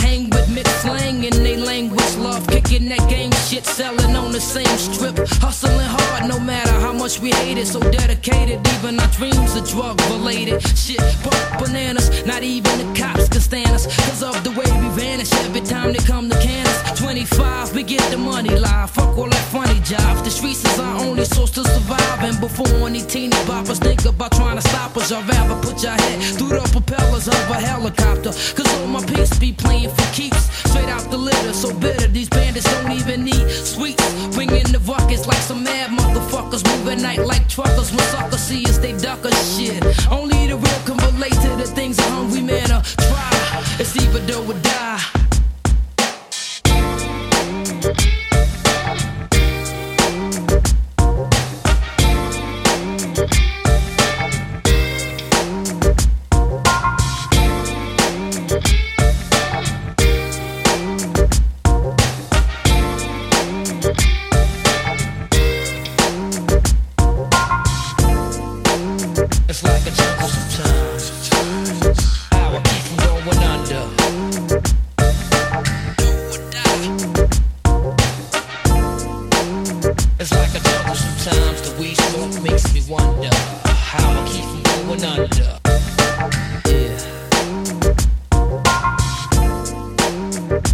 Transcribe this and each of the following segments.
hang with mix slang and they language love. Kicking that gang shit selling on the same strip. Hustling hard no matter how much we hate it. So dedicated even our dreams are drug related. Shit fuck bananas not even the cops can stand us. Cause of the way we vanish every time they come to Kansas 25 we get the money live. Fuck all that funny jobs the streets is our only source to survive. And before any teeny boppers think about trying to us I'd rather put your head through the propellers of a helicopter. Cause all my peace be playing for keeps. Straight out the litter so bitter these bandits don't even need sweets. Bringing the buckets like some mad motherfuckers. Moving night like truckers when suckers see us they duck us. Shit only the real can relate to the things a hungry man are. Try it's either do or die going under. Yeah.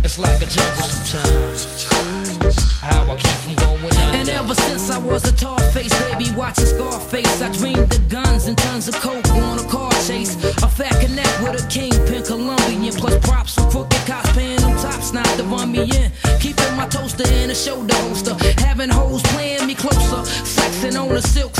It's like a jungle sometimes. How I keep from going under. And ever since I was a tall face, baby, watching Scarface, I dreamed of guns and tons of coke on a car chase. A fat connect with a kingpin Colombian, plus props from crooked cops paying them tops not to run me in. Keeping my toaster in a shoulder holster, having hoes playing me closer, sexing on a silk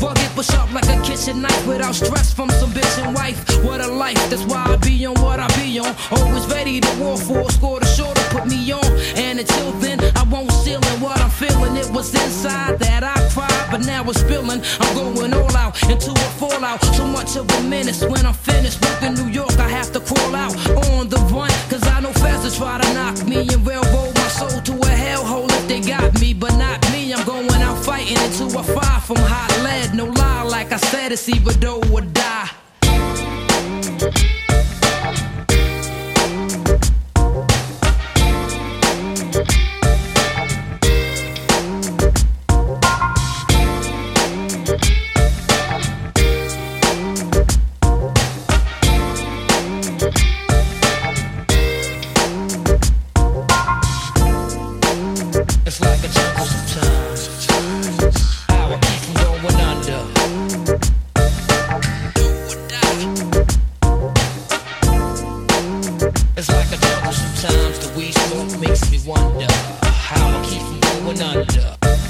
Rugged but sharp like a kitchen knife without stress from some bitch and wife. What a life, that's why I be on what I be on. Always ready to war for a score to sure to put me on. And until then, I won't seal in what I'm feeling. It was inside that I cried, but now it's spilling. I'm going all out into a fallout. So much of a menace when I'm finished. Back in New York, I have to crawl out on the run. Cause I know fast to try to knock me and railroad my soul to a hellhole if they got me. But not me, I'm going out fighting until I fire from lie, either do or It's like a jungle sometimes. The weed smoke makes me wonder how I keep from going under.